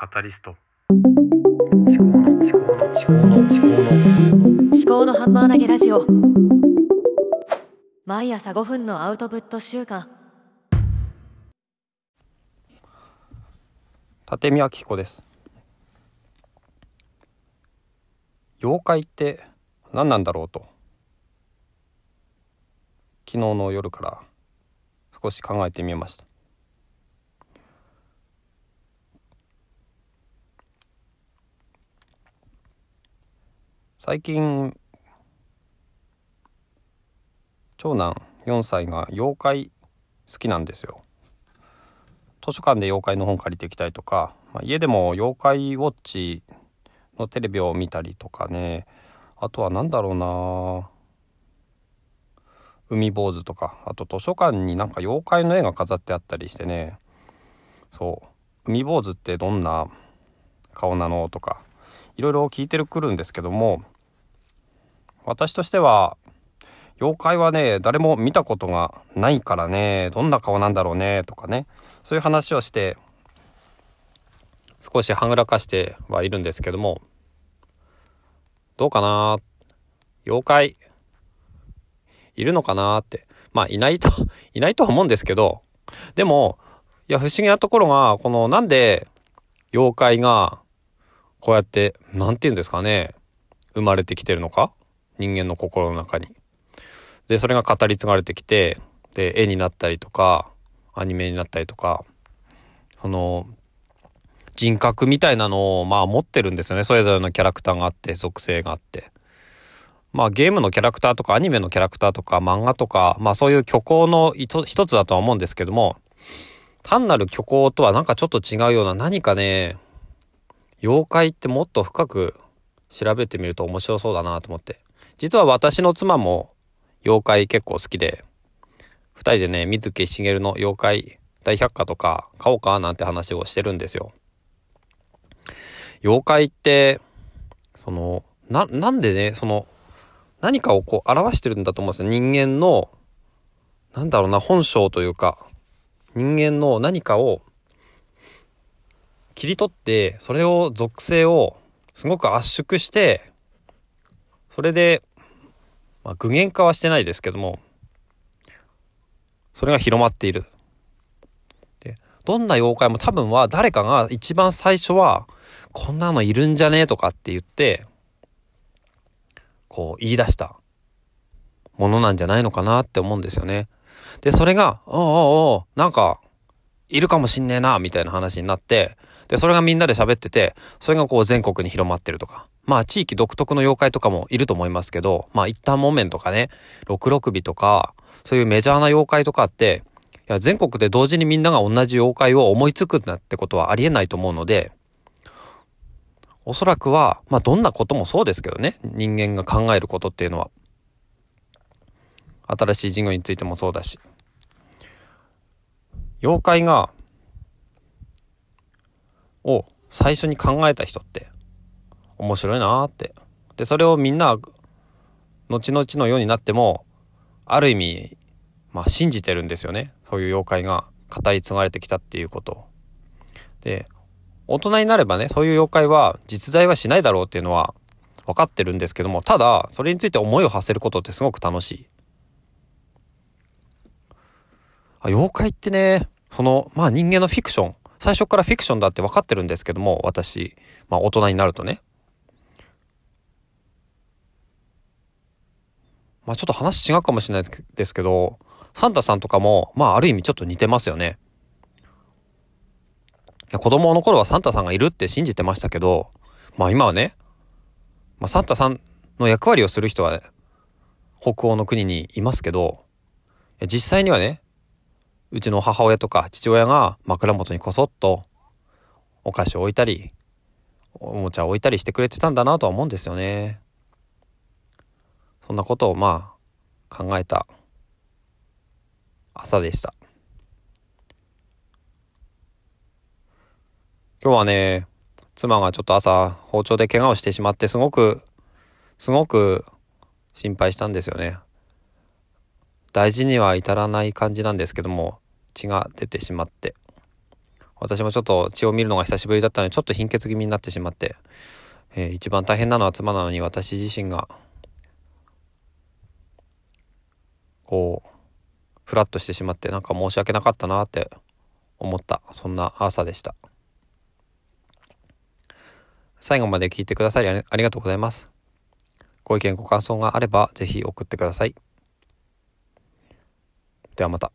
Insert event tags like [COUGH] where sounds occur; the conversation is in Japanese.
カタリスト。思考の思考の。思考の思考の思考のハンマー投げラジオ。毎朝5分のアウトプット週間。立見明彦です。妖怪って何なんだろうと。昨日の夜から少し考えてみました最近長男4歳が妖怪好きなんですよ。図書館で妖怪の本借りてきたりとか、まあ、家でも妖怪ウォッチのテレビを見たりとかね。あとは何だろうな。海坊主とか。あと図書館になんか妖怪の絵が飾ってあったりしてね。そう。海坊主ってどんな顔なのとかいろいろ聞いてるくるんですけども私としては妖怪はね誰も見たことがないからねどんな顔なんだろうねとかねそういう話をして少しはぐらかしてはいるんですけどもどうかな妖怪いるのかなってまあいないと [LAUGHS] いないとは思うんですけどでもいや不思議なところがこのなんで妖怪がこうやって何て言うんですかね生まれてきてるのか人間の心の中に。で、それが語り継がれてきて、で、絵になったりとか、アニメになったりとか、その、人格みたいなのを、まあ持ってるんですよね。それぞれのキャラクターがあって、属性があって。まあゲームのキャラクターとかアニメのキャラクターとか漫画とか、まあそういう虚構の一つだとは思うんですけども、単なる虚構とはなんかちょっと違うような何かね、妖怪ってもっと深く調べてみると面白そうだなと思って。実は私の妻も妖怪結構好きで、二人でね、水木しげるの妖怪大百科とか買おうかなんて話をしてるんですよ。妖怪って、その、な、なんでね、その、何かをこう表してるんだと思うんですよ。人間の、なんだろうな、本性というか、人間の何かを切り取って、それを属性をすごく圧縮して、それでまあ、具現化はしてないですけどもそれが広まっているでどんな妖怪も多分は誰かが一番最初はこんなのいるんじゃねえとかって言ってこう言い出したものなんじゃないのかなって思うんですよね。で、それが、おうおうおうなんか、いるかもしんねえな、みたいな話になって、で、それがみんなで喋ってて、それがこう全国に広まってるとか。まあ地域独特の妖怪とかもいると思いますけど、まあ一旦木綿とかね、六六尾とか、そういうメジャーな妖怪とかって、いや全国で同時にみんなが同じ妖怪を思いつくなってことはありえないと思うので、おそらくは、まあどんなこともそうですけどね、人間が考えることっていうのは。新しい事業についてもそうだし。妖怪が、を最初に考えた人って、面白いなって。で、それをみんな、後々のようになっても、ある意味、まあ信じてるんですよね。そういう妖怪が語り継がれてきたっていうことで、大人になればね、そういう妖怪は実在はしないだろうっていうのは分かってるんですけども、ただ、それについて思いを馳せることってすごく楽しい。あ妖怪ってね、その、まあ人間のフィクション、最初からフィクションだって分かってるんですけども、私、まあ大人になるとね。まあちょっと話違うかもしれないですけど、サンタさんとかも、まあある意味ちょっと似てますよね。いや子供の頃はサンタさんがいるって信じてましたけど、まあ今はね、まあサンタさんの役割をする人は、ね、北欧の国にいますけど、実際にはね、うちの母親とか父親が枕元にこそっとお菓子を置いたり、おもちゃを置いたりしてくれてたんだなとは思うんですよね。そんなことをまあ考えた朝でした。今日はね、妻がちょっと朝包丁で怪我をしてしまってすごく、すごく心配したんですよね。大事には至らない感じなんですけども、血が出てしまって。私もちょっと血を見るのが久しぶりだったので、ちょっと貧血気味になってしまって、えー一番大変なのは妻なのに私自身が、こう、フラッとしてしまって、なんか申し訳なかったなって思った、そんな朝でした。最後まで聞いてくださりありがとうございます。ご意見ご感想があればぜひ送ってください。ではまた。